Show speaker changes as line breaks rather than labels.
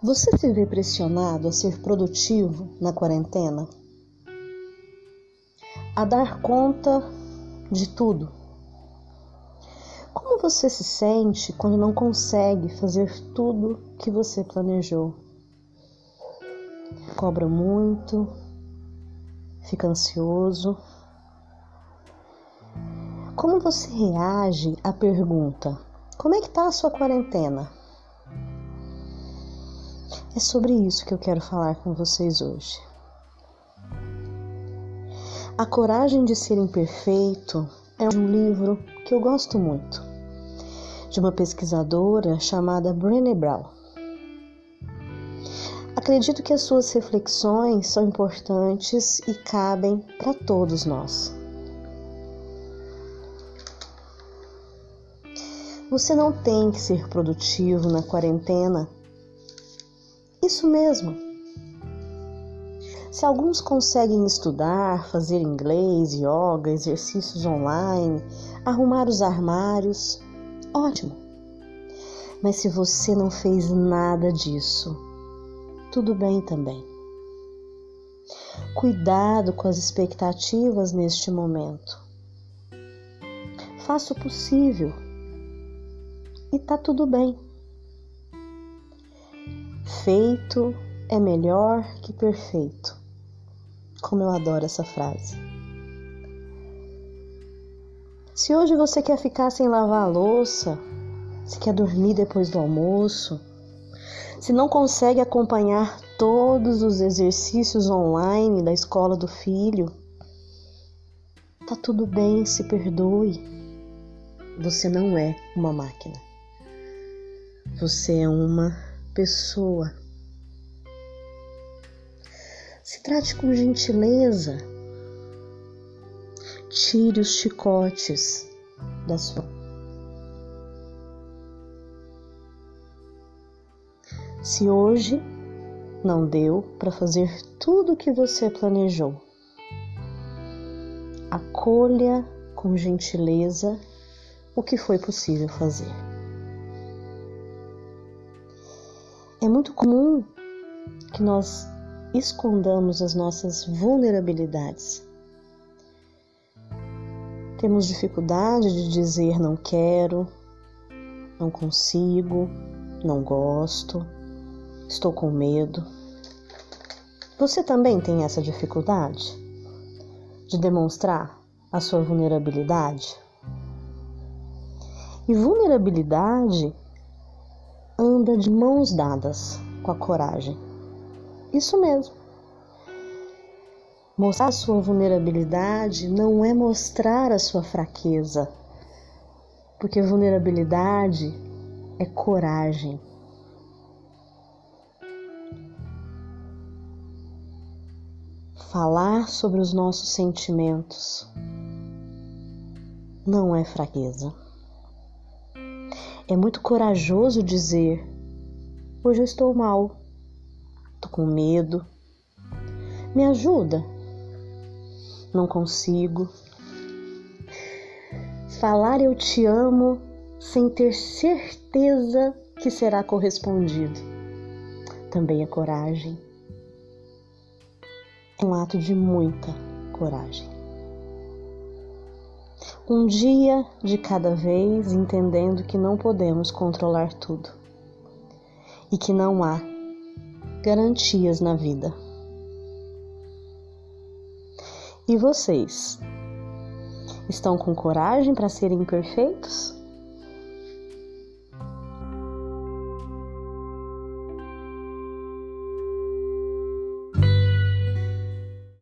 Você se vê pressionado a ser produtivo na quarentena? A dar conta de tudo? Como você se sente quando não consegue fazer tudo que você planejou? Cobra muito? Fica ansioso? Como você reage à pergunta: Como é que tá a sua quarentena? É sobre isso que eu quero falar com vocês hoje. A Coragem de Ser Imperfeito é um livro que eu gosto muito, de uma pesquisadora chamada Brené Brown. Acredito que as suas reflexões são importantes e cabem para todos nós. Você não tem que ser produtivo na quarentena isso mesmo. Se alguns conseguem estudar, fazer inglês, yoga, exercícios online, arrumar os armários, ótimo. Mas se você não fez nada disso, tudo bem também. Cuidado com as expectativas neste momento. Faça o possível e tá tudo bem. Feito é melhor que perfeito. Como eu adoro essa frase. Se hoje você quer ficar sem lavar a louça, se quer dormir depois do almoço, se não consegue acompanhar todos os exercícios online da escola do filho, tá tudo bem, se perdoe. Você não é uma máquina. Você é uma pessoa. Se trate com gentileza. Tire os chicotes da sua. Se hoje não deu para fazer tudo o que você planejou, acolha com gentileza o que foi possível fazer. É muito comum que nós escondamos as nossas vulnerabilidades. Temos dificuldade de dizer não quero, não consigo, não gosto, estou com medo. Você também tem essa dificuldade de demonstrar a sua vulnerabilidade? E vulnerabilidade anda de mãos dadas com a coragem. Isso mesmo. Mostrar a sua vulnerabilidade não é mostrar a sua fraqueza, porque vulnerabilidade é coragem. Falar sobre os nossos sentimentos não é fraqueza. É muito corajoso dizer: Hoje eu estou mal, estou com medo, me ajuda. Não consigo. Falar eu te amo sem ter certeza que será correspondido. Também é coragem. É um ato de muita coragem um dia de cada vez, entendendo que não podemos controlar tudo e que não há garantias na vida. E vocês? Estão com coragem para serem perfeitos?